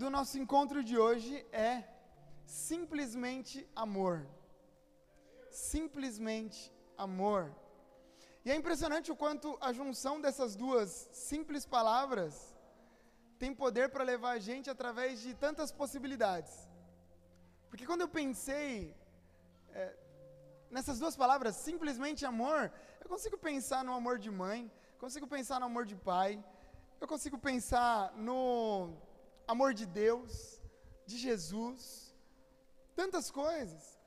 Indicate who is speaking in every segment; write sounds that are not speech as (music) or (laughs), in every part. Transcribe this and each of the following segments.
Speaker 1: do nosso encontro de hoje é simplesmente amor. Simplesmente amor. E é impressionante o quanto a junção dessas duas simples palavras tem poder para levar a gente através de tantas possibilidades. Porque quando eu pensei é, nessas duas palavras, simplesmente amor, eu consigo pensar no amor de mãe, consigo pensar no amor de pai, eu consigo pensar no amor de Deus, de Jesus, tantas coisas.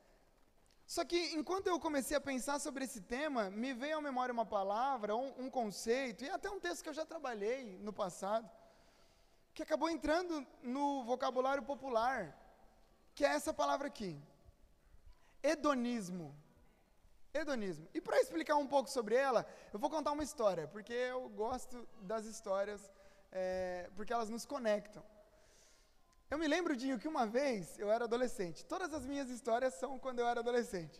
Speaker 1: Só que enquanto eu comecei a pensar sobre esse tema, me veio à memória uma palavra, um, um conceito, e até um texto que eu já trabalhei no passado, que acabou entrando no vocabulário popular, que é essa palavra aqui: hedonismo. Hedonismo. E para explicar um pouco sobre ela, eu vou contar uma história, porque eu gosto das histórias, é, porque elas nos conectam. Eu me lembro, Dinho, que uma vez eu era adolescente. Todas as minhas histórias são quando eu era adolescente.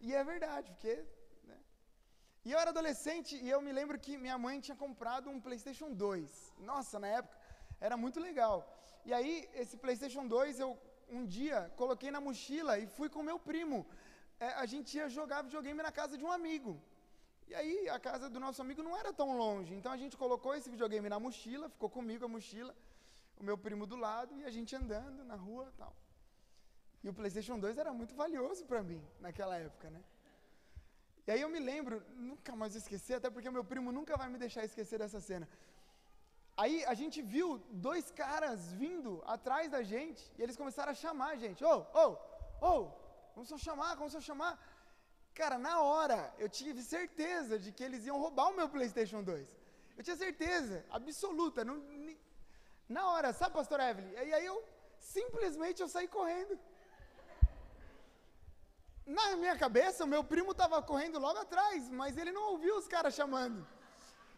Speaker 1: E é verdade, porque. Né? E eu era adolescente e eu me lembro que minha mãe tinha comprado um PlayStation 2. Nossa, na época era muito legal. E aí, esse PlayStation 2 eu um dia coloquei na mochila e fui com meu primo é, a gente ia jogar videogame na casa de um amigo. E aí a casa do nosso amigo não era tão longe, então a gente colocou esse videogame na mochila, ficou comigo a mochila, o meu primo do lado e a gente andando na rua, tal. E o PlayStation 2 era muito valioso para mim naquela época, né? E aí eu me lembro, nunca mais esqueci, até porque meu primo nunca vai me deixar esquecer dessa cena. Aí a gente viu dois caras vindo atrás da gente e eles começaram a chamar a gente. Ô, ô, ô, Começou a chamar, a chamar. Cara, na hora, eu tive certeza de que eles iam roubar o meu PlayStation 2. Eu tinha certeza, absoluta. Não, na hora, sabe, pastor Evelyn? E aí eu, simplesmente, eu saí correndo. Na minha cabeça, o meu primo estava correndo logo atrás, mas ele não ouviu os caras chamando.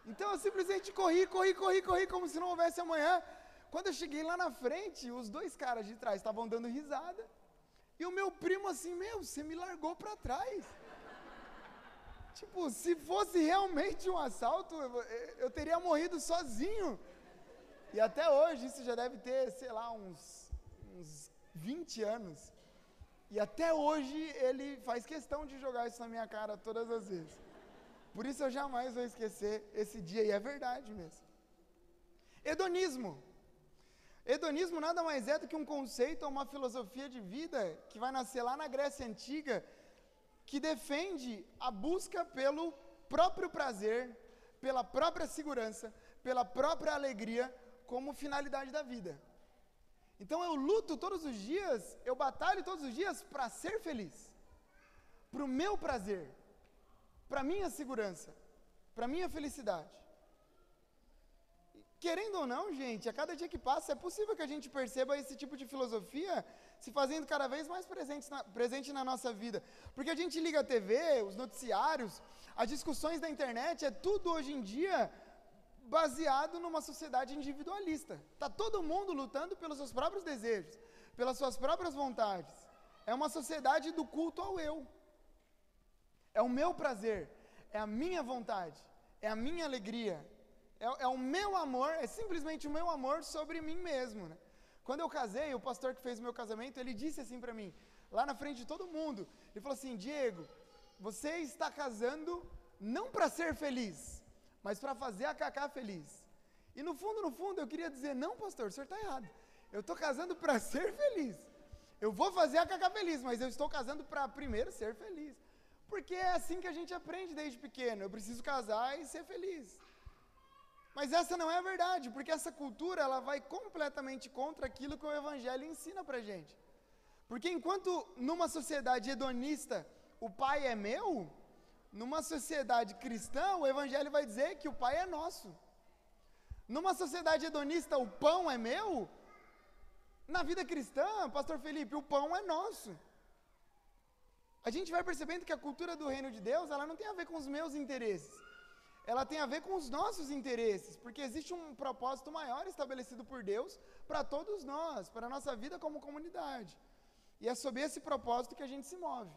Speaker 1: Então eu simplesmente corri, corri, corri, corri, como se não houvesse amanhã. Quando eu cheguei lá na frente, os dois caras de trás estavam dando risada. E o meu primo assim, meu, você me largou para trás. tipo, se fosse realmente um assalto, eu, eu, teria morrido sozinho. E até hoje, isso já deve ter, sei lá, uns, uns 20 anos. E até hoje ele faz questão de jogar isso na minha cara todas as vezes. Por isso eu jamais vou esquecer esse dia, e é verdade mesmo. Hedonismo. Hedonismo nada mais é do que um conceito ou uma filosofia de vida que vai nascer lá na Grécia Antiga, que defende a busca pelo próprio prazer, pela própria segurança, pela própria alegria como finalidade da vida. Então eu luto todos os dias, eu batalho todos os dias para ser feliz, para o meu prazer, para minha segurança, para minha felicidade. Querendo ou não, gente, a cada dia que passa é possível que a gente perceba esse tipo de filosofia se fazendo cada vez mais presente na, presente na nossa vida. Porque a gente liga a TV, os noticiários, as discussões da internet, é tudo hoje em dia baseado numa sociedade individualista. Está todo mundo lutando pelos seus próprios desejos, pelas suas próprias vontades. É uma sociedade do culto ao eu. É o meu prazer, é a minha vontade, é a minha alegria, é, é, o meu amor, é simplesmente o meu amor sobre mim mesmo. Né? Quando eu casei, o pastor que fez o meu casamento, ele disse assim para mim, lá na frente de todo mundo, ele falou assim: Diego, você está casando não para ser feliz, mas para fazer a Cacá feliz. E no fundo, no fundo, eu queria dizer: não, pastor, o senhor está errado. Eu estou casando para (laughs) ser feliz. Eu vou fazer a Cacá feliz, mas eu estou casando para primeiro ser feliz. Porque é assim que a gente aprende desde pequeno. Eu preciso casar e ser feliz. Mas essa não é a verdade, porque essa cultura ela vai completamente contra aquilo que o evangelho ensina pra gente. Porque enquanto numa sociedade hedonista o pai é meu, numa sociedade cristã o evangelho vai dizer que o pai é nosso. Numa sociedade hedonista o pão é meu, na vida cristã, pastor Felipe, o pão é nosso. A gente vai percebendo que a cultura do reino de Deus, ela não tem a ver com os meus interesses ela tem a ver com os nossos interesses, porque existe um propósito maior estabelecido por Deus para todos nós, para a nossa vida como comunidade. E é sobre esse propósito que a gente se move.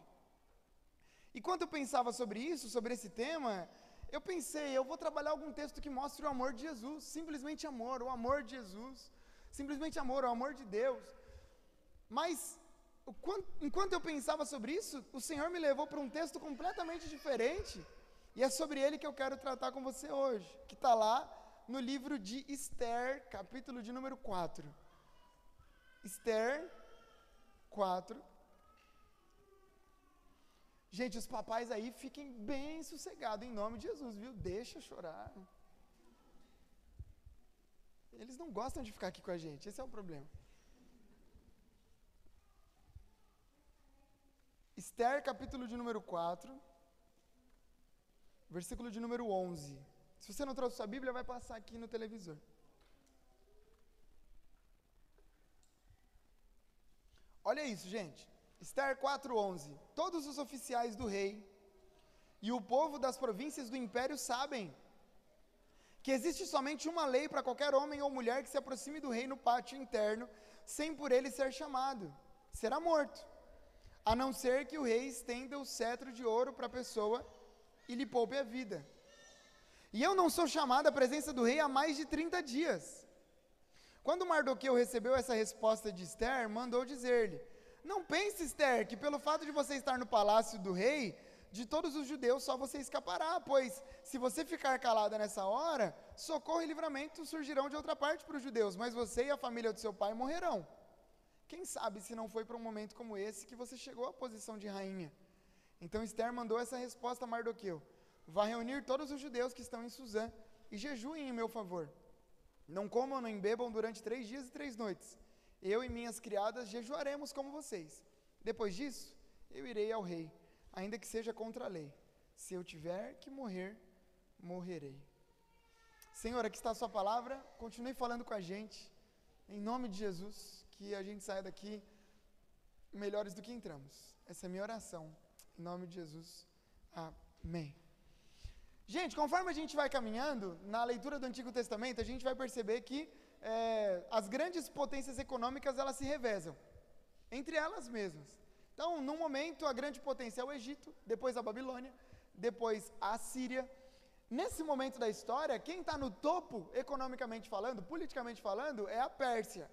Speaker 1: E quando eu pensava sobre isso, sobre esse tema, eu pensei, eu vou trabalhar algum texto que mostre o amor de Jesus, simplesmente amor, o amor de Jesus. Simplesmente amor, o amor de Deus. Mas enquanto eu pensava sobre isso, o Senhor me levou para um texto completamente diferente. E é sobre ele que eu quero tratar com você hoje, que está lá no livro de Esther, capítulo de número 4. Esther 4. Gente, os papais aí fiquem bem sossegados em nome de Jesus, viu? Deixa chorar. Eles não gostam de ficar aqui com a gente, esse é o problema. Esther, capítulo de número 4, versículo de número 11. Se você não trouxe sua Bíblia, vai passar aqui no televisor. Olha isso, gente. Esther 4:11. Todos os oficiais do rei e o povo das províncias do império sabem que existe somente uma lei para qualquer homem ou mulher que se aproxime do rei no pátio interno, sem por ele ser chamado. Será morto a não ser que o rei estenda o cetro de ouro para a pessoa e lhe poupe a vida. E eu não sou chamado à presença do rei há mais de 30 dias. Quando Mardoqueu recebeu essa resposta de Esther, mandou dizer-lhe: Não pense, Esther, que pelo fato de você estar no palácio do rei, de todos os judeus só você escapará, pois se você ficar calada nessa hora, socorro e livramento surgirão de outra parte para os judeus, mas você e a família do seu pai morrerão. Quem sabe se não foi para um momento como esse que você chegou à posição de rainha? Então Esther mandou essa resposta a Mardoqueu: Vá reunir todos os judeus que estão em Suzã e jejuem em meu favor. Não comam nem bebam durante três dias e três noites. Eu e minhas criadas jejuaremos como vocês. Depois disso, eu irei ao rei, ainda que seja contra a lei. Se eu tiver que morrer, morrerei. Senhor, aqui está a sua palavra. Continue falando com a gente. Em nome de Jesus que a gente saia daqui melhores do que entramos. Essa é a minha oração. Em nome de Jesus. Amém. Gente, conforme a gente vai caminhando, na leitura do Antigo Testamento, a gente vai perceber que é, as grandes potências econômicas elas se revezam entre elas mesmas. Então, num momento, a grande potência é o Egito, depois a Babilônia, depois a Síria. Nesse momento da história, quem está no topo, economicamente falando, politicamente falando, é a Pérsia.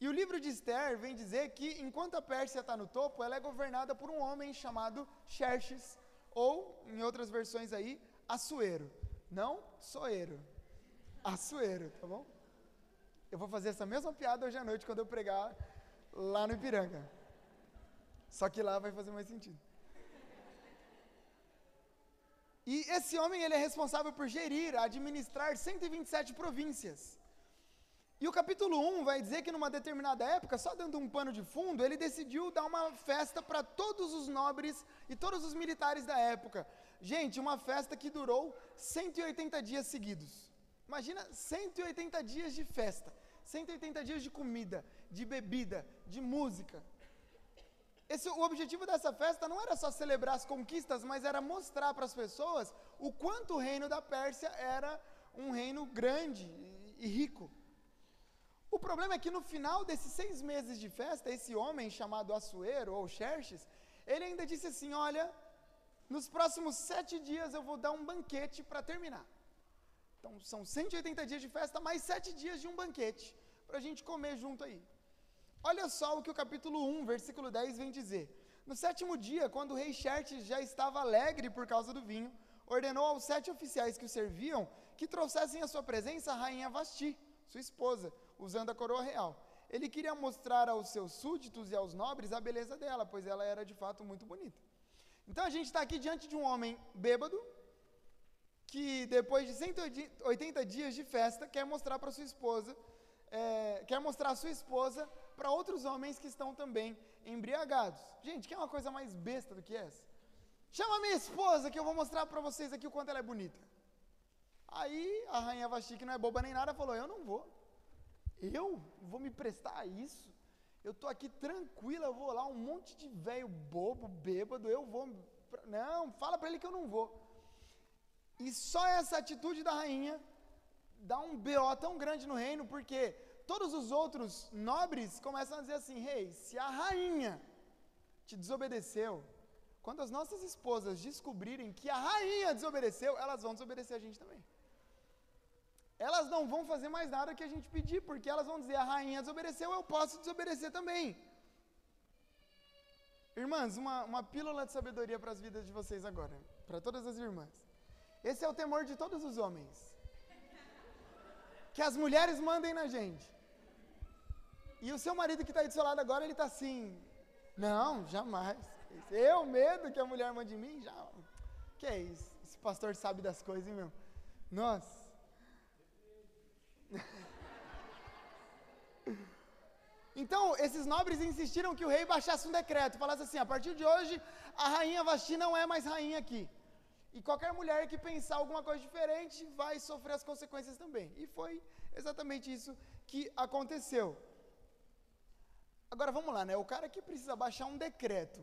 Speaker 1: E o livro de Esther vem dizer que enquanto a Pérsia está no topo, ela é governada por um homem chamado Xerxes, ou, em outras versões aí, Assuero. Não Soeiro. Assuero, tá bom? Eu vou fazer essa mesma piada hoje à noite quando eu pregar lá no Ipiranga. Só que lá vai fazer mais sentido. E esse homem ele é responsável por gerir, administrar 127 províncias. E o capítulo 1 vai dizer que numa determinada época, só dando um pano de fundo, ele decidiu dar uma festa para todos os nobres e todos os militares da época. Gente, uma festa que durou 180 dias seguidos. Imagina 180 dias de festa, 180 dias de comida, de bebida, de música. Esse, o objetivo dessa festa não era só celebrar as conquistas, mas era mostrar para as pessoas o quanto o reino da Pérsia era um reino grande e rico. O problema é que no final desses seis meses de festa, esse homem chamado Assuero ou Xerxes, ele ainda disse assim: Olha, nos próximos sete dias eu vou dar um banquete para terminar. Então são 180 dias de festa, mais sete dias de um banquete, para a gente comer junto aí. Olha só o que o capítulo 1, versículo 10 vem dizer. No sétimo dia, quando o rei Xerxes já estava alegre por causa do vinho, ordenou aos sete oficiais que o serviam que trouxessem à sua presença a rainha Vasti, sua esposa, usando a coroa real. Ele queria mostrar aos seus súditos e aos nobres a beleza dela, pois ela era de fato muito bonita. Então a gente está aqui diante de um homem bêbado, que depois de 180 dias de festa quer mostrar para sua esposa, é, quer mostrar a sua esposa para outros homens que estão também embriagados. Gente, que é uma coisa mais besta do que essa? Chama minha esposa que eu vou mostrar para vocês aqui o quanto ela é bonita. Aí a rainha Vasti, que não é boba nem nada, falou: Eu não vou. Eu vou me prestar a isso? Eu tô aqui tranquila, eu vou lá, um monte de velho bobo, bêbado, eu vou. Não, fala para ele que eu não vou. E só essa atitude da rainha dá um BO tão grande no reino, porque todos os outros nobres começam a dizer assim: rei, hey, se a rainha te desobedeceu, quando as nossas esposas descobrirem que a rainha desobedeceu, elas vão desobedecer a gente também. elas não vão fazer mais nada que a gente pedir, porque elas vão dizer: a rainha desobedeceu, eu posso desobedecer também. Irmãs, uma, uma pílula de sabedoria para as vidas de vocês agora, para todas as irmãs. Esse é o temor de todos os homens. Que as mulheres mandem na gente. E o seu marido que está aí do seu lado agora, ele está assim: Não, jamais. Eu, medo que a mulher mande em mim? Já. Que é isso? Esse pastor sabe das coisas, hein, meu? Nossa. (laughs) Então, esses nobres insistiram que o rei baixasse um decreto, falasse assim: a partir de hoje, a rainha Vasti não é mais rainha aqui. E qualquer mulher que pensar alguma coisa diferente vai sofrer as consequências também. E foi exatamente isso que aconteceu. Agora vamos lá, né? O cara que precisa baixar um decreto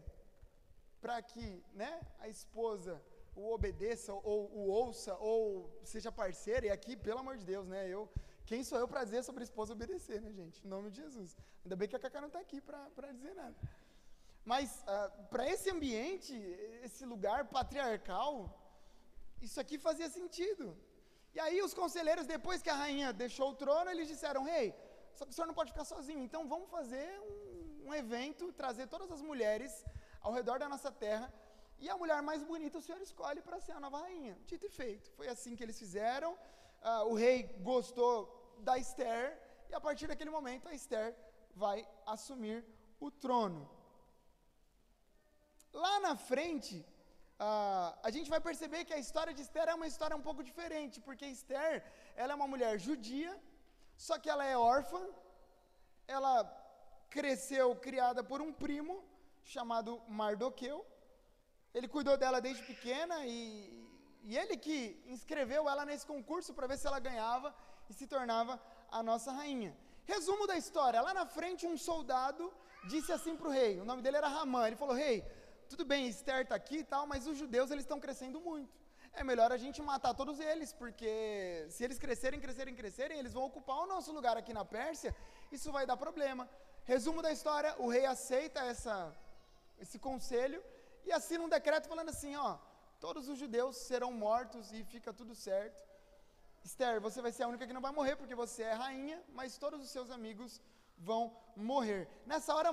Speaker 1: para que, né, a esposa o obedeça ou o ouça ou seja parceira, e aqui, pelo amor de Deus, né? Eu quem sou eu para dizer sobre a esposa obedecer, né, gente? Em nome de Jesus. Ainda bem que a Cacá não está aqui para dizer nada. Mas uh, ah, para esse ambiente, esse lugar patriarcal, isso aqui fazia sentido. E aí os conselheiros, depois que a rainha deixou o trono, eles disseram, rei, hey, só que o senhor não pode ficar sozinho, então vamos fazer um, um evento, trazer todas as mulheres ao redor da nossa terra, e a mulher mais bonita o senhor escolhe para ser a nova rainha. Dito e feito. Foi assim que eles fizeram. Uh, o rei gostou da Esther, e a partir daquele momento a Esther vai assumir o trono. Lá na frente, uh, a gente vai perceber que a história de Esther é uma história um pouco diferente, porque Esther, ela é uma mulher judia, só que ela é órfã, ela cresceu criada por um primo chamado Mardoqueu, ele cuidou dela desde pequena e, e ele que inscreveu ela nesse concurso para ver se ela ganhava e se tornava a nossa rainha. Resumo da história: lá na frente, um soldado disse assim para o rei: o nome dele era Ramã. Ele falou: Rei, tudo bem, Esther está aqui e tal, mas os judeus eles estão crescendo muito. É melhor a gente matar todos eles, porque se eles crescerem, crescerem, crescerem, eles vão ocupar o nosso lugar aqui na Pérsia, isso vai dar problema. Resumo da história: o rei aceita essa, esse conselho e assina um decreto falando assim: ó, todos os judeus serão mortos e fica tudo certo. Esther, você vai ser a única que não vai morrer, porque você é rainha, mas todos os seus amigos vão morrer. Nessa hora,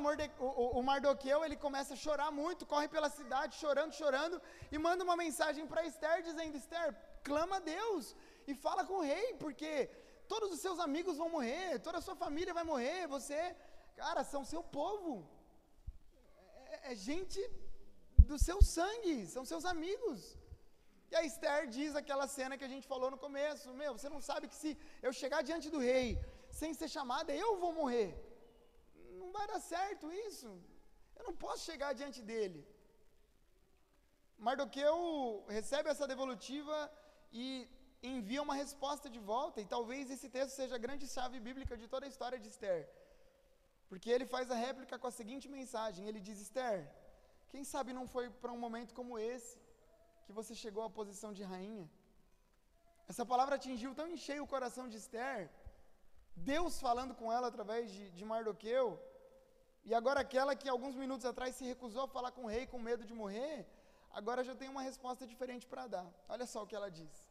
Speaker 1: o, Mardoqueu ele começa a chorar muito, corre pela cidade chorando, chorando, e manda uma mensagem para Esther dizendo: Esther, clama a Deus e fala com o rei, porque todos os seus amigos vão morrer, toda a sua família vai morrer, você, cara, são seu povo. É, é gente do seu sangue, são seus amigos. E a Esther diz aquela cena que a gente falou no começo: Meu, você não sabe que se eu chegar diante do rei sem ser chamada, eu vou morrer. Não vai dar certo isso. Eu não posso chegar diante dele. Mardoqueu recebe essa devolutiva e envia uma resposta de volta, e talvez esse texto seja a grande chave bíblica de toda a história de Esther. Porque ele faz a réplica com a seguinte mensagem: ele diz, Esther, quem sabe não foi para um momento como esse que você chegou à posição de rainha? Essa palavra atingiu tão em cheio o coração de Esther, Deus falando com ela através de, de Mardoqueu, e agora aquela que alguns minutos atrás se recusou a falar com o rei com medo de morrer, agora já tem uma resposta diferente para dar. Olha só o que ela diz: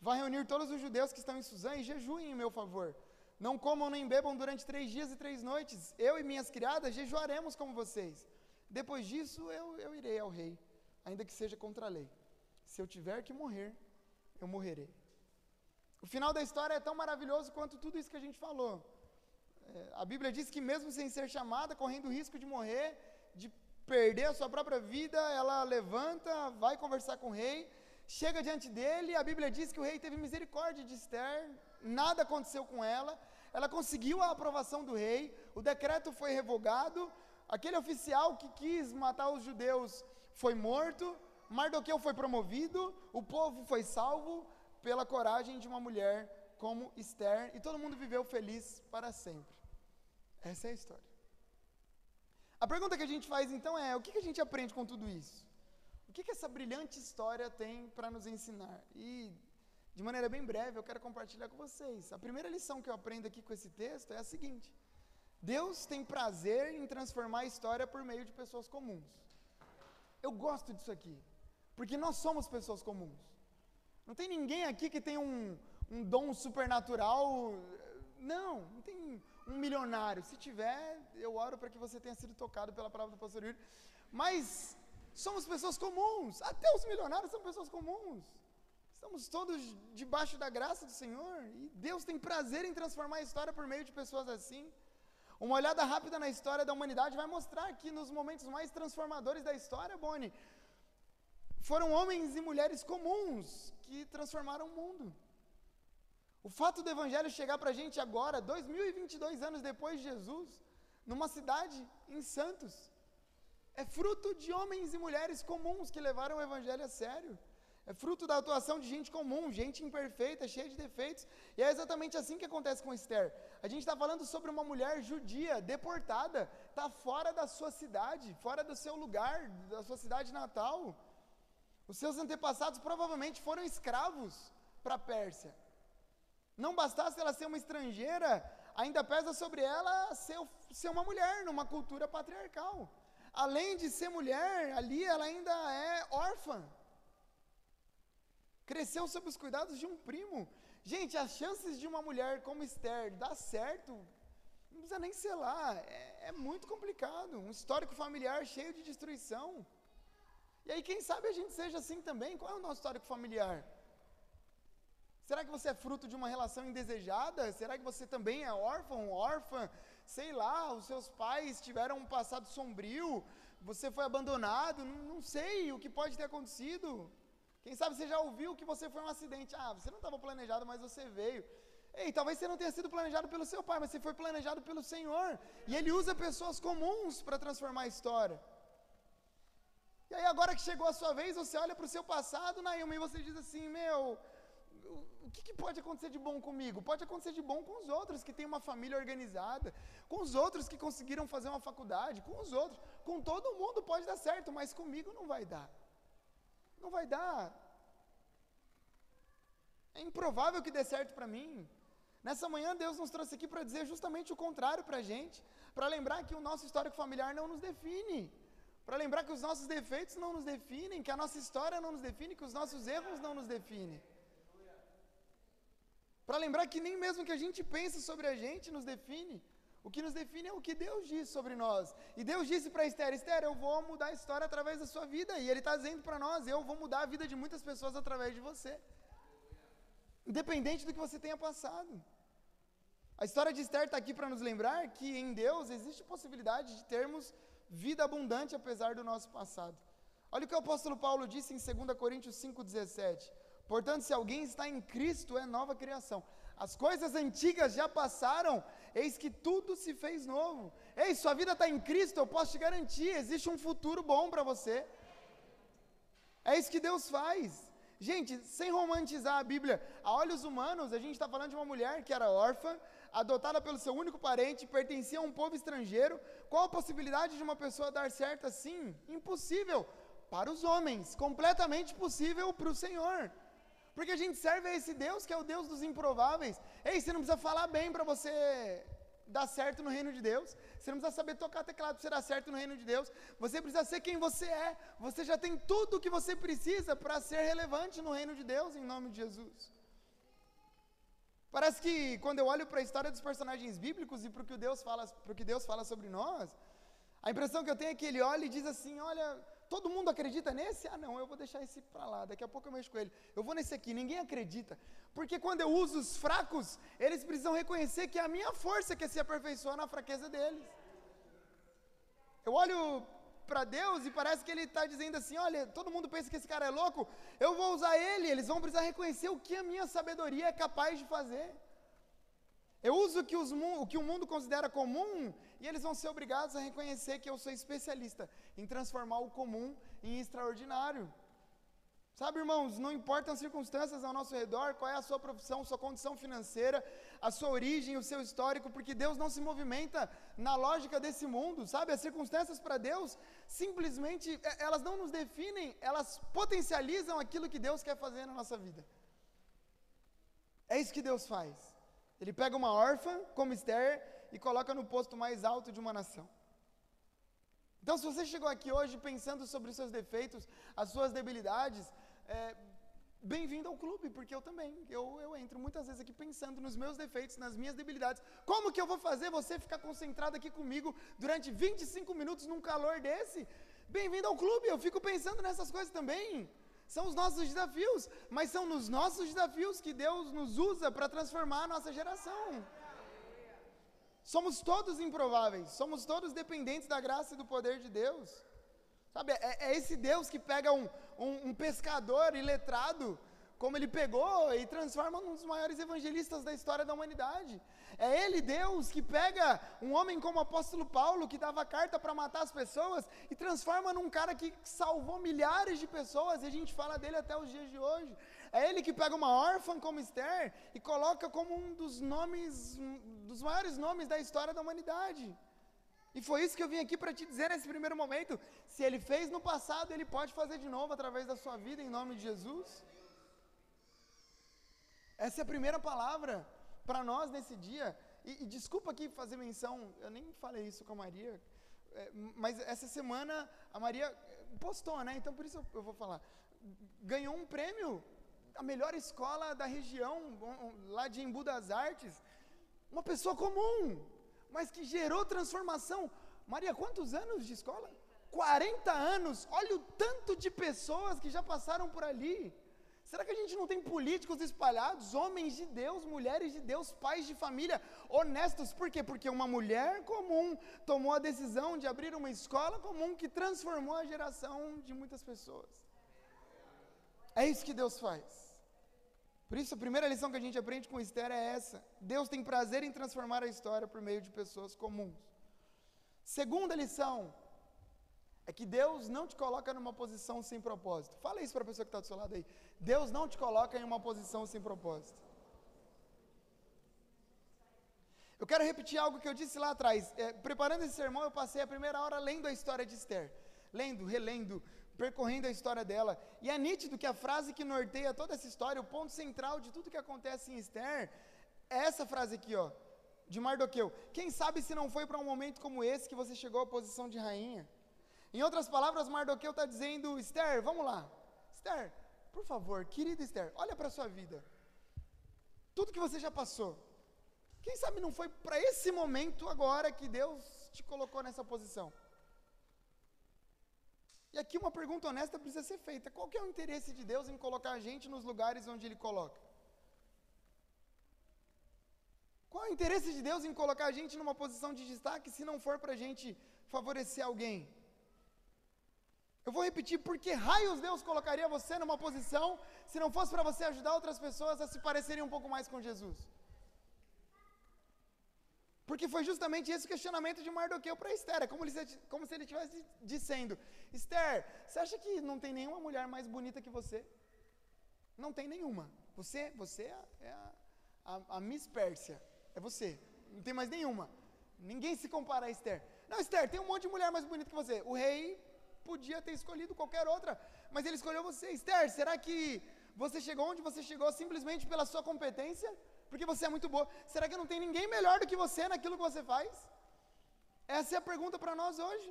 Speaker 1: Vai reunir todos os judeus que estão em Suzã e jejuem em meu favor. Não comam nem bebam durante três dias e três noites. Eu e minhas criadas jejuaremos como vocês. Depois disso, eu, eu irei ao rei, ainda que seja contra a lei. Se eu tiver que morrer, eu morrerei. O final da história é tão maravilhoso quanto tudo isso que a gente falou. É, a Bíblia diz que, mesmo sem ser chamada, correndo o risco de morrer, de perder a sua própria vida, ela levanta, vai conversar com o rei, chega diante dele. A Bíblia diz que o rei teve misericórdia de Esther, nada aconteceu com ela, ela conseguiu a aprovação do rei, o decreto foi revogado, Aquele oficial que quis matar os judeus foi morto, Mardoqueu foi promovido, o povo foi salvo pela coragem de uma mulher como Esther, e todo mundo viveu feliz para sempre. Essa é a história. A pergunta que a gente faz então é: o que, a gente aprende com tudo isso? O que, essa brilhante história tem para nos ensinar? E, de maneira bem breve, eu quero compartilhar com vocês. A primeira lição que eu aprendo aqui com esse texto é a seguinte: Deus tem prazer em transformar a história por meio de pessoas comuns. Eu gosto disso aqui, porque nós somos pessoas comuns. Não tem ninguém aqui que tem um, um dom supernatural. Não, não tem um milionário. Se tiver, eu oro para que você tenha sido tocado pela palavra do pastor Yuri. Mas somos pessoas comuns. Até os milionários são pessoas comuns. Estamos todos debaixo da graça do Senhor. E Deus tem prazer em transformar a história por meio de pessoas assim. Uma olhada rápida na história da humanidade vai mostrar que nos momentos mais transformadores da história, Boni, foram homens e mulheres comuns que transformaram o mundo. O fato do Evangelho chegar para a gente agora, 2022 anos depois de Jesus, numa cidade em Santos, é fruto de homens e mulheres comuns que levaram o Evangelho a sério. É fruto da atuação de gente comum, gente imperfeita, cheia de defeitos. E é exatamente assim que acontece com Esther. A gente está falando sobre uma mulher judia, deportada, está fora da sua cidade, fora do seu lugar, da sua cidade natal. Os seus antepassados provavelmente foram escravos para a Pérsia. Não bastasse ela ser uma estrangeira, ainda pesa sobre ela ser, ser uma mulher numa cultura patriarcal. Além de ser mulher, ali ela ainda é órfã. Cresceu sob os cuidados de um primo. Gente, as chances de uma mulher como Esther dar certo, não precisa nem ser lá, é, é muito complicado. Um histórico familiar cheio de destruição. E aí, quem sabe a gente seja assim também? Qual é o nosso histórico familiar? Será que você é fruto de uma relação indesejada? Será que você também é órfão, órfã? Sei lá, os seus pais tiveram um passado sombrio, você foi abandonado, não, não sei o que pode ter acontecido. Quem sabe você já ouviu que você foi um acidente. Ah, você não estava planejado, mas você veio. Ei, talvez você não tenha sido planejado pelo seu pai, mas você foi planejado pelo Senhor. E Ele usa pessoas comuns para transformar a história. E aí, agora que chegou a sua vez, você olha para o seu passado, Nailma, e você diz assim: Meu, o que, que, pode acontecer de bom comigo? Pode acontecer de bom com os outros que têm uma família organizada, com os outros que conseguiram fazer uma faculdade, com os outros. Com todo mundo pode dar certo, mas comigo não vai dar. Não vai dar. É improvável que dê certo para mim. Nessa manhã, Deus nos trouxe aqui para dizer justamente o contrário para a gente, para lembrar que o nosso histórico familiar não nos define. Para lembrar que os nossos defeitos não nos definem, que a nossa história não nos define, que os nossos erros não nos definem. Para lembrar que nem mesmo que a gente pense sobre a gente nos define. O que nos define é o que Deus diz sobre nós. E Deus disse para Esther: Esther, eu vou mudar a história através da sua vida. E Ele está dizendo para nós: eu vou mudar a vida de muitas pessoas através de você. Independente do que você tenha passado. A história de Esther está aqui para nos lembrar que em Deus existe possibilidade de termos vida abundante apesar do nosso passado. Olha o que o apóstolo Paulo disse em 2 Coríntios 5,17. Portanto, se alguém está em Cristo, é nova criação. As coisas antigas já passaram, eis que tudo se fez novo. Ei, sua vida está em Cristo, eu posso te garantir, existe um futuro bom para você. É isso que Deus faz. Gente, sem romantizar a Bíblia, a olhos humanos, a gente está falando de uma mulher que era órfã, adotada pelo seu único parente, pertencia a um povo estrangeiro. Qual a possibilidade de uma pessoa dar certo assim? Impossível para os homens, completamente possível para o Senhor. Porque a gente serve a esse Deus que é o Deus dos improváveis. Ei, você não precisa falar bem para você dar certo no reino de Deus. Você não precisa saber tocar teclado para você dar certo no reino de Deus. Você precisa ser quem você é. Você já tem tudo o que você precisa para ser relevante no reino de Deus, em nome de Jesus. Parece que quando eu olho para a história dos personagens bíblicos e para o que Deus fala, para que Deus fala sobre nós, a impressão que eu tenho é que ele olha e diz assim: olha, Todo mundo acredita nesse? Ah, não, eu vou deixar esse para lá, daqui a pouco eu mexo com ele. Eu vou nesse aqui, ninguém acredita. Porque quando eu uso os fracos, eles precisam reconhecer que é a minha força que se aperfeiçoa na fraqueza deles. Eu olho para Deus e parece que Ele está dizendo assim: olha, todo mundo pensa que esse cara é louco, eu vou usar ele. Eles vão precisar reconhecer o que a minha sabedoria é capaz de fazer. Eu uso o que, os, o que o mundo considera comum e eles vão ser obrigados a reconhecer que eu sou especialista em transformar o comum em extraordinário. Sabe, irmãos, não importam as circunstâncias ao nosso redor, qual é a sua profissão, sua condição financeira, a sua origem, o seu histórico, porque Deus não se movimenta na lógica desse mundo, sabe? As circunstâncias para Deus simplesmente é, elas não nos definem, elas potencializam aquilo que Deus quer fazer na nossa vida. É isso que Deus faz. Ele pega uma órfã, como Esther, e coloca no posto mais alto de uma nação. Então, se você chegou aqui hoje pensando sobre os seus defeitos, as suas debilidades, é, bem-vindo ao clube, porque eu também, eu, eu entro muitas vezes aqui pensando nos meus defeitos, nas minhas debilidades. Como que eu vou fazer você ficar concentrado aqui comigo durante 25 minutos num calor desse? Bem-vindo ao clube, eu fico pensando nessas coisas também. São os nossos desafios, mas são nos nossos desafios que Deus nos usa para transformar a nossa geração. Somos todos improváveis, somos todos dependentes da graça e do poder de Deus. Sabe, é, é esse Deus que pega um, um, um pescador iletrado, como ele pegou e transforma um dos maiores evangelistas da história da humanidade. É ele, Deus, que pega um homem como o apóstolo Paulo, que dava carta para matar as pessoas, e transforma num cara que salvou milhares de pessoas, e a gente fala dele até os dias de hoje. É ele que pega uma órfã como Esther e coloca como um dos nomes, um dos maiores nomes da história da humanidade. E foi isso que eu vim aqui para te dizer nesse primeiro momento. Se ele fez no passado, ele pode fazer de novo através da sua vida, em nome de Jesus. Essa é a primeira palavra para nós nesse dia. E, e, desculpa aqui fazer menção, eu nem falei isso com a Maria, é, mas essa semana a Maria postou, né? Então por isso eu, eu vou falar. Ganhou um prêmio, a melhor escola da região, lá de Embu das Artes. Uma pessoa comum, mas que gerou transformação. Maria, quantos anos de escola? 40 anos. Olha o tanto de pessoas que já passaram por ali. Será que a gente não tem políticos espalhados, homens de Deus, mulheres de Deus, pais de família honestos? Por quê? Porque uma mulher comum tomou a decisão de abrir uma escola comum que transformou a geração de muitas pessoas. É isso que Deus faz. Por isso, a primeira lição que a gente aprende com Esther é essa: Deus tem prazer em transformar a história por meio de pessoas comuns. Segunda lição, é que Deus não te coloca numa posição sem propósito. Fala isso para a pessoa que está do seu lado aí. Deus não te coloca em uma posição sem propósito. Eu quero repetir algo que eu disse lá atrás. É, preparando esse sermão, eu passei a primeira hora lendo a história de Esther. Lendo, relendo, percorrendo a história dela. E é nítido que a frase que norteia toda essa história, o ponto central de tudo que acontece em Esther, é essa frase aqui, ó, de Mardoqueu. Quem sabe se não foi para um momento como esse que você chegou à posição de rainha? Em outras palavras, Mardoqueu está dizendo: Esther, vamos lá. Esther, por favor, querida Esther, olha para a sua vida. Tudo que você já passou. Quem sabe não foi para esse momento agora que Deus te colocou nessa posição? E aqui uma pergunta honesta precisa ser feita: qual é o interesse de Deus em colocar a gente nos lugares onde Ele coloca? Qual é o interesse de Deus em colocar a gente numa posição de destaque se não for para a gente favorecer alguém? Eu vou repetir, por que raios Deus colocaria você numa posição se não fosse para você ajudar outras pessoas a se parecerem um pouco mais com Jesus? Porque foi justamente esse questionamento de Mardoqueu para Esther. É como, como se ele estivesse dizendo: Esther, você acha que não tem nenhuma mulher mais bonita que você? Não tem nenhuma. Você, você é, a, é a, a Miss Pérsia. É você. Não tem mais nenhuma. Ninguém se compara a Esther. Não, Esther, tem um monte de mulher mais bonita que você. O rei podia ter escolhido qualquer outra, mas ele escolheu você. Esther, será que você chegou onde você chegou simplesmente pela sua competência? Porque você é muito boa. Será que não tem ninguém melhor do que você naquilo que você faz? Essa é a pergunta para nós hoje.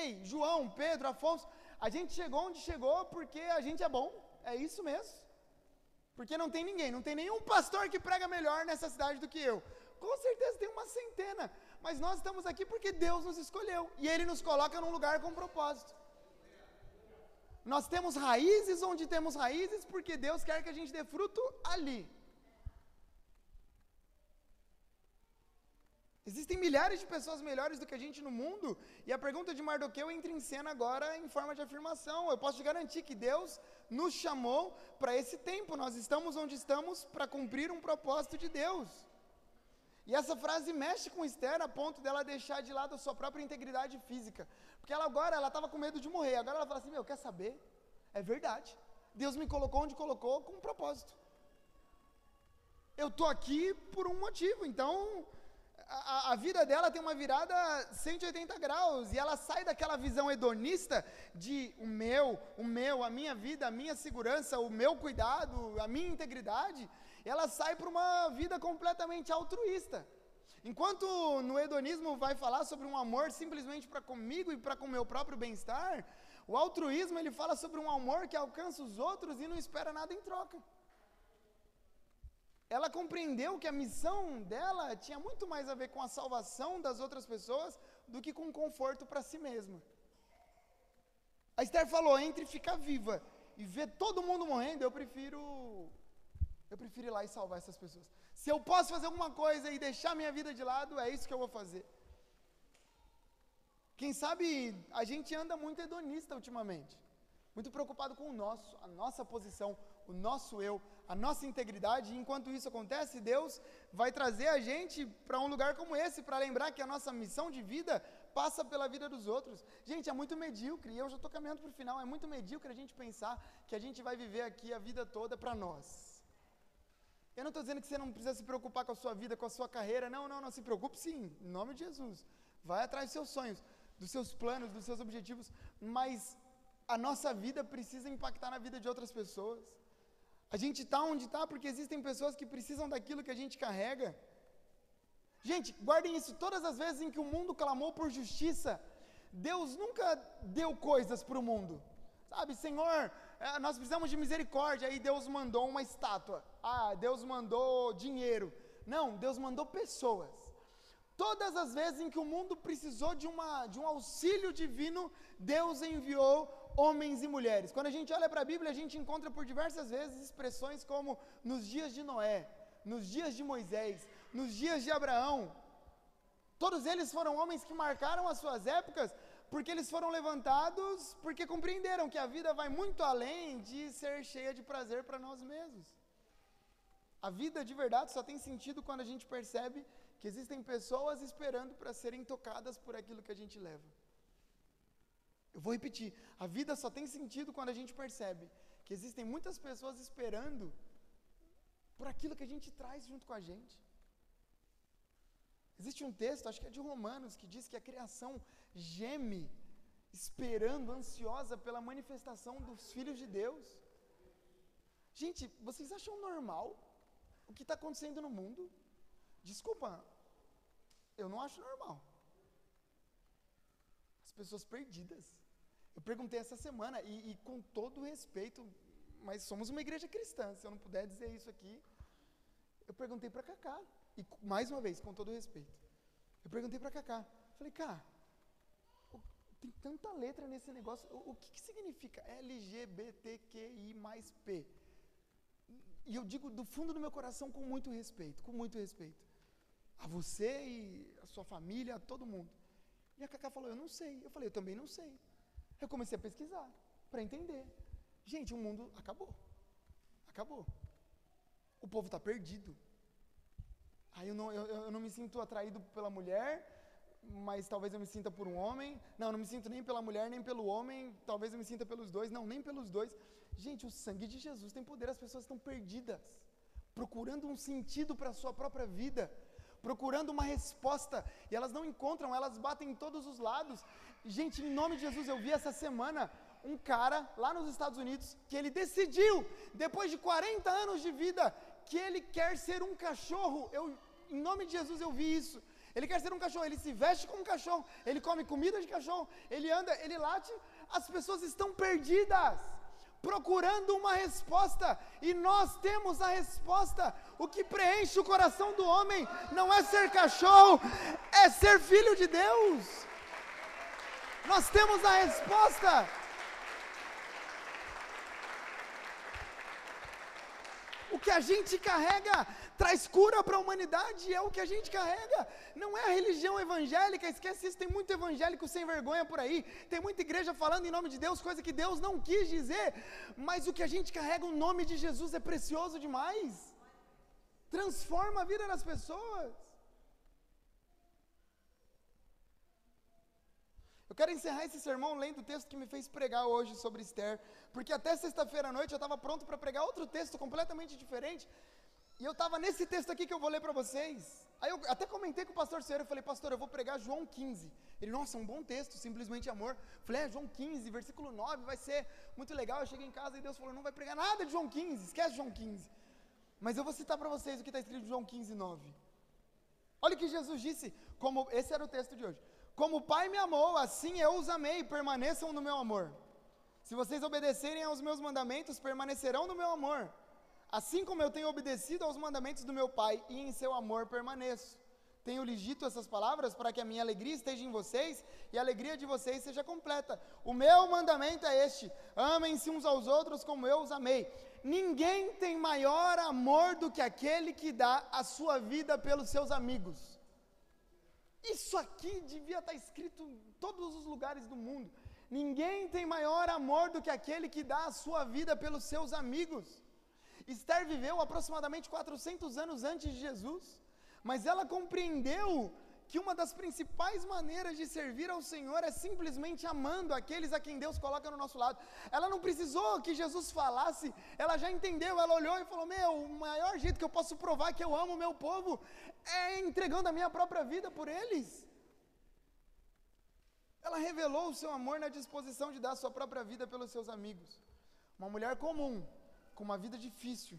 Speaker 1: Ei, João, Pedro, Afonso, a gente chegou onde chegou porque a gente é bom. É isso mesmo. Porque não tem ninguém, não tem nenhum pastor que prega melhor nessa cidade do que eu. Com certeza tem uma centena mas nós estamos aqui porque Deus nos escolheu e Ele nos coloca num lugar com propósito. Nós temos raízes onde temos raízes porque Deus quer que a gente dê fruto ali. Existem milhares de pessoas melhores do que a gente no mundo, e a pergunta de Mardoqueu entra em cena agora em forma de afirmação. Eu posso te garantir que Deus nos chamou para esse tempo, nós estamos onde estamos para cumprir um propósito de Deus. E essa frase mexe com Esther a ponto dela deixar de lado a sua própria integridade física. Porque ela agora, ela estava com medo de morrer. Agora ela fala assim, meu, quer saber? É verdade. Deus me colocou onde colocou com um propósito. Eu estou aqui por um motivo. Então, a, a, vida dela tem uma virada 180 graus. E ela sai daquela visão hedonista de o meu, o meu, a minha vida, a minha segurança, o meu cuidado, a minha integridade ela sai para uma vida completamente altruísta. Enquanto no hedonismo vai falar sobre um amor simplesmente para comigo e para com o meu próprio bem-estar, O altruísmo, ele fala sobre um amor que alcança os outros e não espera nada em troca. Ela compreendeu que a missão dela tinha muito mais a ver com a salvação das outras pessoas do que com conforto para si mesma. A Esther falou: entre ficar viva e ver todo mundo morrendo, eu prefiro eu prefiro ir lá e salvar essas pessoas. Se eu posso fazer alguma coisa e deixar minha vida de lado, é isso que eu vou fazer. Quem sabe a gente anda muito hedonista ultimamente, muito preocupado com o nosso, a nossa posição, o nosso eu, a nossa integridade. E enquanto isso acontece, Deus vai trazer a gente para um lugar como esse, para lembrar que a nossa missão de vida passa pela vida dos outros. Gente, é muito medíocre, e eu já estou caminhando para o final, é muito medíocre a gente pensar que a gente vai viver aqui a vida toda para nós. Eu não estou dizendo que você não precisa se preocupar com a sua vida, com a sua carreira. Não, não, não. Se preocupe sim, em nome de Jesus. Vai atrás dos seus sonhos, dos seus planos, dos seus objetivos. Mas a nossa vida precisa impactar na vida de outras pessoas. A gente está onde está porque existem pessoas que precisam daquilo que a gente carrega. Gente, guardem isso. Todas as vezes em que o mundo clamou por justiça, Deus nunca deu coisas para o mundo. Sabe, Senhor, é, nós precisamos de misericórdia. Aí Deus mandou uma estátua. Ah, Deus mandou dinheiro. Não, Deus mandou pessoas. Todas as vezes em que o mundo precisou de, uma, de um auxílio divino, Deus enviou homens e mulheres. Quando a gente olha para a Bíblia, a gente encontra por diversas vezes expressões como nos dias de Noé, nos dias de Moisés, nos dias de Abraão. Todos eles foram homens que marcaram as suas épocas, porque eles foram levantados porque compreenderam que a vida vai muito além de ser cheia de prazer para nós mesmos. A vida de verdade só tem sentido quando a gente percebe que existem pessoas esperando para serem tocadas por aquilo que a gente leva. Eu vou repetir: a vida só tem sentido quando a gente percebe que existem muitas pessoas esperando por aquilo que a gente traz junto com a gente. Existe um texto, acho que é de Romanos, que diz que a criação geme, esperando, ansiosa pela manifestação dos filhos de Deus. Gente, vocês acham normal o que está acontecendo no mundo? Desculpa, eu não acho normal. As pessoas perdidas. Eu perguntei essa semana, e, e com todo respeito, mas somos uma igreja cristã, se eu não puder dizer isso aqui. Eu perguntei para Cacá, e mais uma vez, com todo respeito. Eu perguntei para Cacá, falei, cá, tem tanta letra nesse negócio, o, o que, que significa LGBTQI mais P? E eu digo do fundo do meu coração com muito respeito, com muito respeito. A você e a sua família, a todo mundo. E a Cacá falou, eu não sei. Eu falei, eu também não sei. Eu comecei a pesquisar para entender. Gente, o mundo acabou. Acabou. O povo está perdido. Aí eu não, eu, eu não me sinto atraído pela mulher, mas talvez eu me sinta por um homem. Não, não me sinto nem pela mulher, nem pelo homem. Talvez eu me sinta pelos dois. Não, nem pelos dois. Gente, o sangue de Jesus tem poder. As pessoas estão perdidas, procurando um sentido para a sua própria vida, procurando uma resposta. E elas não encontram, elas batem em todos os lados. Gente, em nome de Jesus, eu vi essa semana um cara lá nos Estados Unidos que ele decidiu, depois de 40 anos de vida, que ele quer ser um cachorro. Eu, em nome de Jesus, eu vi isso. Ele quer ser um cachorro, ele se veste como um cachorro, ele come comida de cachorro, ele anda, ele late. As pessoas estão perdidas, procurando uma resposta, e nós temos a resposta. O que preenche o coração do homem não é ser cachorro, é ser filho de Deus. Nós temos a resposta. O que a gente carrega traz cura para a humanidade, é o que a gente carrega. Não é a religião evangélica, esquece isso. Tem muito evangélico sem vergonha por aí, tem muita igreja falando em nome de Deus, coisa que Deus não quis dizer. Mas o que a gente carrega, o nome de Jesus é precioso demais, transforma a vida das pessoas. Eu quero encerrar esse sermão lendo o texto que me fez pregar hoje sobre Esther, porque até sexta-feira à noite eu estava pronto para pregar outro texto completamente diferente, e eu estava nesse texto aqui que eu vou ler para vocês. Aí eu até comentei com o pastor Senhor, eu falei, pastor, eu vou pregar João 15. Ele, nossa, é um bom texto, simplesmente amor. Eu falei, é, João 15, versículo 9, vai ser muito legal. Eu cheguei em casa e Deus falou, não vai pregar nada de João 15, esquece João 15. Mas eu vou citar para vocês o que está escrito em João 15, 9. Olha o que Jesus disse, como esse era o texto de hoje. Como o Pai me amou, assim eu os amei, permaneçam no meu amor. Se vocês obedecerem aos meus mandamentos, permanecerão no meu amor, assim como eu tenho obedecido aos mandamentos do meu Pai, e em seu amor permaneço. Tenho lhes dito essas palavras para que a minha alegria esteja em vocês e a alegria de vocês seja completa. O meu mandamento é este: amem-se uns aos outros como eu os amei. Ninguém tem maior amor do que aquele que dá a sua vida pelos seus amigos. Isso aqui devia estar escrito em todos os lugares do mundo. Ninguém tem maior amor do que aquele que dá a sua vida pelos seus amigos. Esther viveu aproximadamente 400 anos antes de Jesus, mas ela compreendeu que uma das principais maneiras de servir ao Senhor é simplesmente amando aqueles a quem Deus coloca no nosso lado. Ela não precisou que Jesus falasse, ela já entendeu, ela olhou e falou: Meu, o maior jeito que eu posso provar que eu amo o meu povo é entregando a minha própria vida por eles. Ela revelou o seu amor na disposição de dar sua própria vida pelos seus amigos. Uma mulher comum, com uma vida difícil,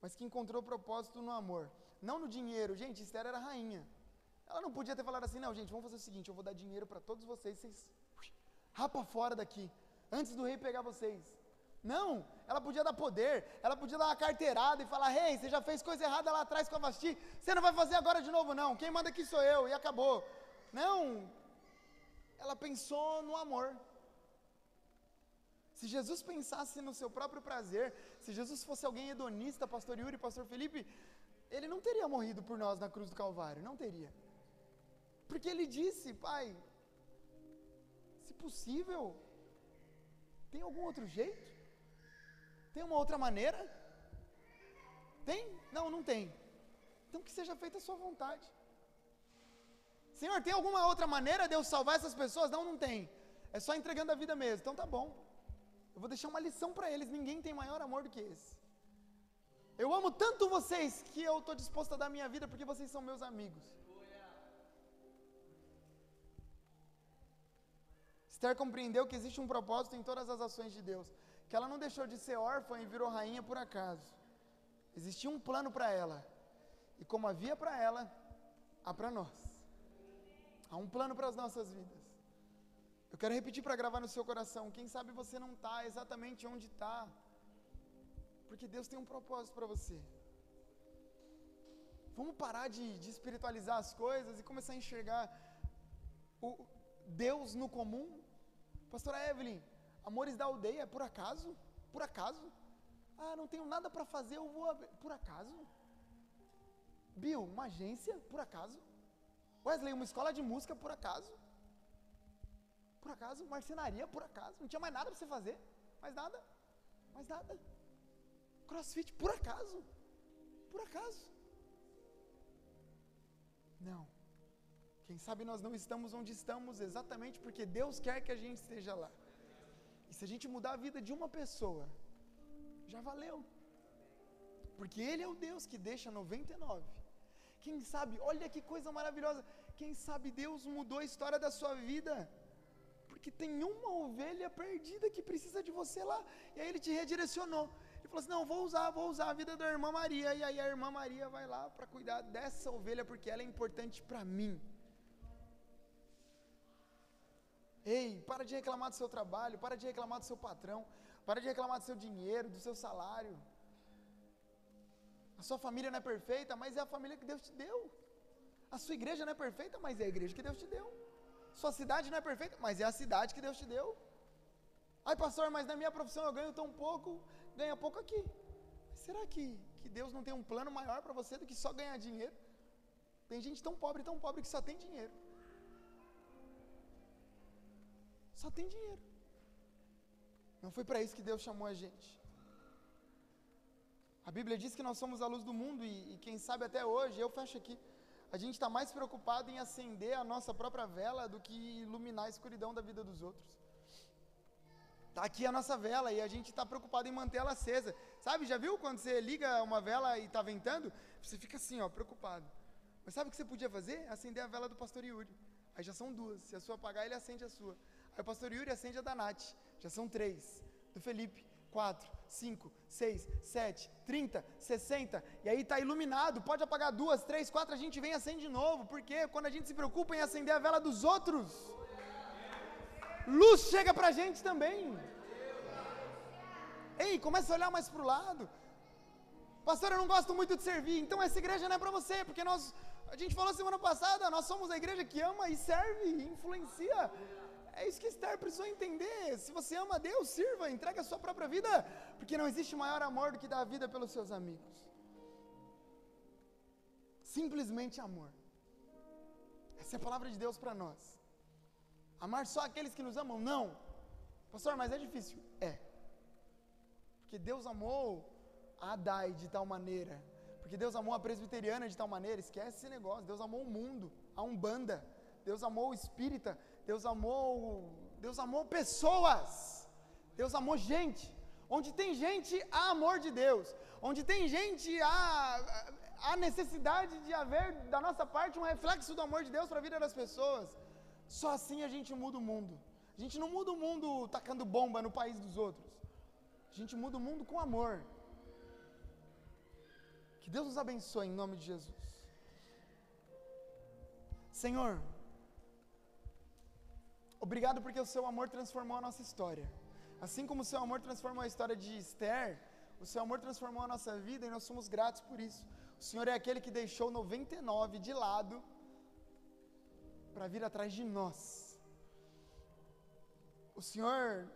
Speaker 1: mas que encontrou propósito no amor, não no dinheiro. Gente, Esther era rainha. Ela não podia ter falado assim, não, gente, vamos fazer o seguinte, eu vou dar dinheiro para todos vocês, vocês rapa fora daqui, antes do rei pegar vocês. Não, ela podia dar poder, ela podia dar uma carteirada e falar, rei, hey, você já fez coisa errada lá atrás com a Vasti, você não vai fazer agora de novo não, quem manda aqui sou eu, e acabou. Não, ela pensou no amor. Se Jesus pensasse no seu próprio prazer, se Jesus fosse alguém hedonista, pastor Yuri, pastor Felipe, ele não teria morrido por nós na cruz do Calvário, não teria. Porque ele disse, pai, se possível, tem algum outro jeito? Tem uma outra maneira? Tem? Não, não tem. Então que seja feita a sua vontade. Senhor, tem alguma outra maneira de eu salvar essas pessoas? Não, não tem. É só entregando a vida mesmo. Então tá bom. Eu vou deixar uma lição para eles. Ninguém tem maior amor do que esse. Eu amo tanto vocês que eu estou disposto a dar minha vida porque vocês são meus amigos. Esther compreendeu que existe um propósito em todas as ações de Deus, que ela não deixou de ser órfã e virou rainha por acaso. Existia um plano para ela, e como havia para ela, há para nós. Há um plano para as nossas vidas. Eu quero repetir para gravar no seu coração. Quem sabe você não está exatamente onde está, porque Deus tem um propósito para você. Vamos parar de, de, espiritualizar as coisas e começar a enxergar o Deus no comum Pastora Evelyn, Amores da Aldeia, por acaso? Por acaso? Ah, não tenho nada para fazer, eu vou. Por acaso? Bill, uma agência? Por acaso? Wesley, uma escola de música? Por acaso? Por acaso? Marcenaria? Por acaso? Não tinha mais nada para você fazer? Mais nada? Mais nada? Crossfit? Por acaso? Por acaso? Não. Quem sabe nós não estamos onde estamos exatamente porque Deus quer que a gente esteja lá. E se a gente mudar a vida de uma pessoa, já valeu. Porque Ele é o Deus que deixa 99. Quem sabe, olha que coisa maravilhosa. Quem sabe Deus mudou a história da sua vida. Porque tem uma ovelha perdida que precisa de você lá. E aí Ele te redirecionou. Ele falou assim: Não, vou usar, vou usar a vida da irmã Maria. E aí a irmã Maria vai lá para cuidar dessa ovelha porque ela é importante para mim. Ei, para de reclamar do seu trabalho, para de reclamar do seu patrão, para de reclamar do seu dinheiro, do seu salário. A sua família não é perfeita, mas é a família que Deus te deu. A sua igreja não é perfeita, mas é a igreja que Deus te deu. Sua cidade não é perfeita, mas é a cidade que Deus te deu. Ai, pastor, mas na minha profissão eu ganho tão pouco, ganha pouco aqui. Mas será que, que Deus não tem um plano maior para você do que só ganhar dinheiro? Tem gente tão pobre, tão pobre que só tem dinheiro. Só tem dinheiro. Não foi para isso que Deus chamou a gente. A Bíblia diz que nós somos a luz do mundo e, e quem sabe até hoje, eu fecho aqui, a gente está mais preocupado em acender a nossa própria vela do que iluminar a escuridão da vida dos outros. Está aqui a nossa vela e a gente está preocupado em manter ela acesa. Sabe, já viu quando você liga uma vela e está ventando? Você fica assim, ó, preocupado. Mas sabe o que você podia fazer? Acender a vela do pastor Yuri. Aí já são duas. Se a sua apagar, ele acende a sua. Aí o pastor Yuri acende a da Nath. Já são três. Do Felipe, quatro, cinco, seis, sete, trinta, sessenta. E aí está iluminado. Pode apagar duas, três, quatro. A gente vem e acende de novo. Porque quando a gente se preocupa em acender a vela dos outros, luz chega para a gente também. Ei, começa a olhar mais para o lado. Pastor, eu não gosto muito de servir. Então essa igreja não é para você, porque nós, a gente falou semana passada, nós somos a igreja que ama e serve, e influencia. É isso que Esther precisou entender. Se você ama Deus, sirva, entregue a sua própria vida, porque não existe maior amor do que dar a vida pelos seus amigos. Simplesmente amor. Essa é a palavra de Deus para nós. Amar só aqueles que nos amam? Não. Pastor, mas é difícil. É. Porque Deus amou a Adai de tal maneira. Porque Deus amou a presbiteriana de tal maneira. Esquece esse negócio. Deus amou o mundo, a Umbanda. Deus amou o espírita. Deus amou. Deus amou pessoas. Deus amou gente. Onde tem gente, há amor de Deus. Onde tem gente, há, há necessidade de haver da nossa parte um reflexo do amor de Deus para a vida das pessoas. Só assim a gente muda o mundo. A gente não muda o mundo tacando bomba no país dos outros. A gente muda o mundo com amor. Que Deus nos abençoe em nome de Jesus. Senhor, obrigado porque o seu amor transformou a nossa história. Assim como o seu amor transformou a história de Esther, o seu amor transformou a nossa vida e nós somos gratos por isso. O Senhor é aquele que deixou 99 de lado para vir atrás de nós. O Senhor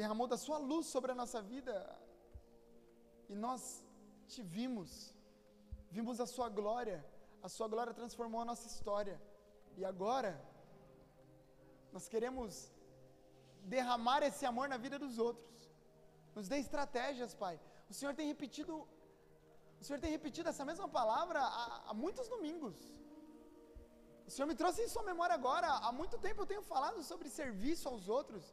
Speaker 1: derramou da sua luz sobre a nossa vida e nós te vimos, vimos a sua glória, a sua glória transformou a nossa história e agora nós queremos derramar esse amor na vida dos outros. Nos dê estratégias, Pai. O Senhor tem repetido, o Senhor tem repetido essa mesma palavra há, há muitos domingos. O Senhor me trouxe em sua memória agora. Há muito tempo eu tenho falado sobre serviço aos outros,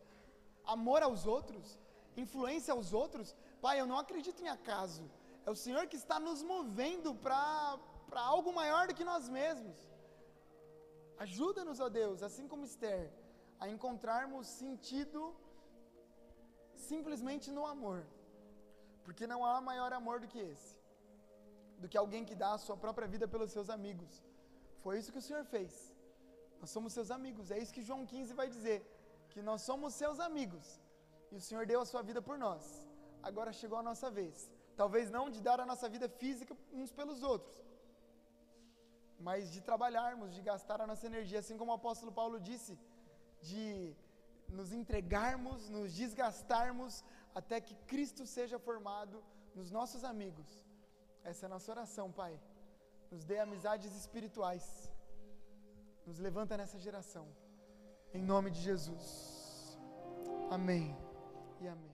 Speaker 1: amor aos outros, influência aos outros. Pai, eu não acredito em acaso. É o Senhor que está nos movendo para algo maior do que nós mesmos. Ajuda-nos, ó Deus, assim como Esther, a encontrarmos sentido simplesmente no amor. Porque não há maior amor do que esse do que alguém que dá a sua própria vida pelos seus amigos. Foi isso que o Senhor fez. Nós somos seus amigos. É isso que João 15 vai dizer: que nós somos seus amigos. E o Senhor deu a sua vida por nós. Agora chegou a nossa vez. Talvez não de dar a nossa vida física uns pelos outros, mas de trabalharmos, de gastar a nossa energia, assim como o apóstolo Paulo disse, de nos entregarmos, nos desgastarmos até que Cristo seja formado nos nossos amigos. Essa é a nossa oração, Pai. Nos dê amizades espirituais. Nos levanta nessa geração. Em nome de Jesus. Amém e amém.